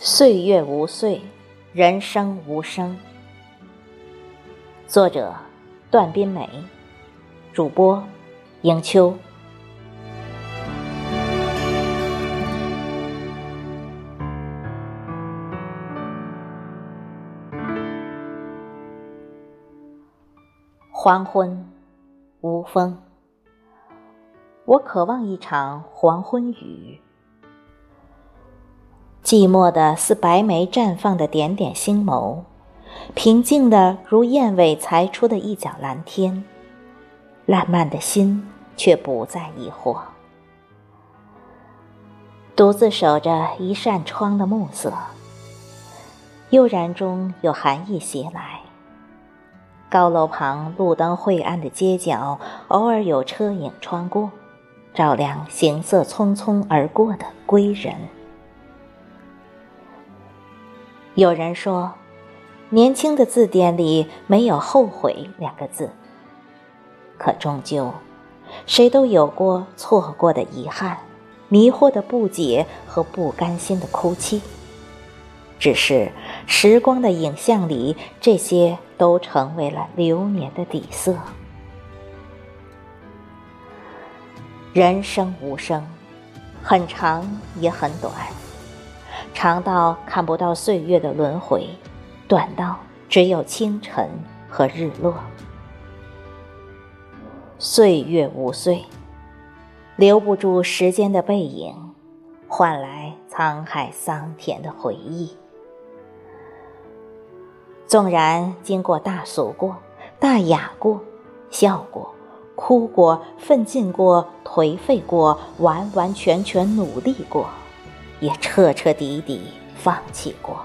岁月无岁，人生无声。作者：段斌美，主播：迎秋。黄昏，无风。我渴望一场黄昏雨。寂寞的似白梅绽放的点点星眸，平静的如燕尾裁出的一角蓝天。烂漫的心却不再疑惑，独自守着一扇窗的暮色。悠然中有寒意袭来。高楼旁路灯晦暗的街角，偶尔有车影穿过，照亮行色匆匆而过的归人。有人说，年轻的字典里没有“后悔”两个字。可终究，谁都有过错过的遗憾、迷惑的不解和不甘心的哭泣。只是时光的影像里，这些都成为了流年的底色。人生无声，很长也很短。长到看不到岁月的轮回，短到只有清晨和日落。岁月无岁，留不住时间的背影，换来沧海桑田的回忆。纵然经过大俗过、大雅过、笑过、哭过、奋进过、颓废过、完完全全努力过。也彻彻底底放弃过，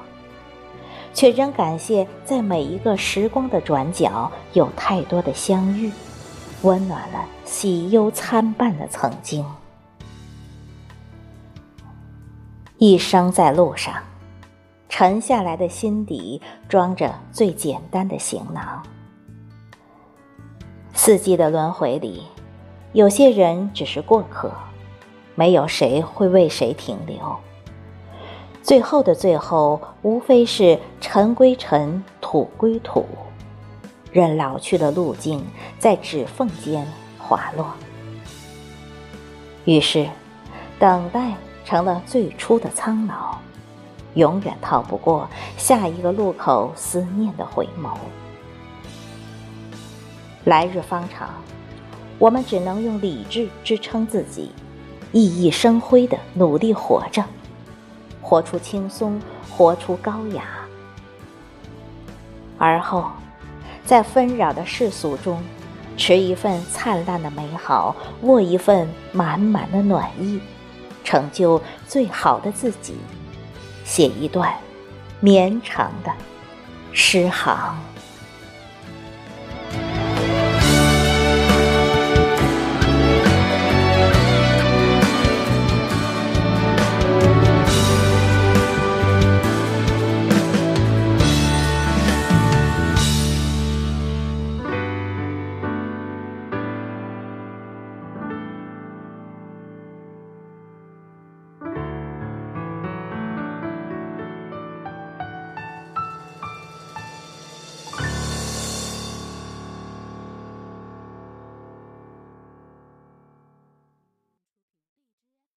却仍感谢在每一个时光的转角，有太多的相遇，温暖了喜忧参半的曾经。一生在路上，沉下来的心底装着最简单的行囊。四季的轮回里，有些人只是过客。没有谁会为谁停留。最后的最后，无非是尘归尘，土归土，任老去的路径在指缝间滑落。于是，等待成了最初的苍老，永远逃不过下一个路口思念的回眸。来日方长，我们只能用理智支撑自己。熠熠生辉的努力活着，活出轻松，活出高雅。而后，在纷扰的世俗中，持一份灿烂的美好，握一份满满的暖意，成就最好的自己，写一段绵长的诗行。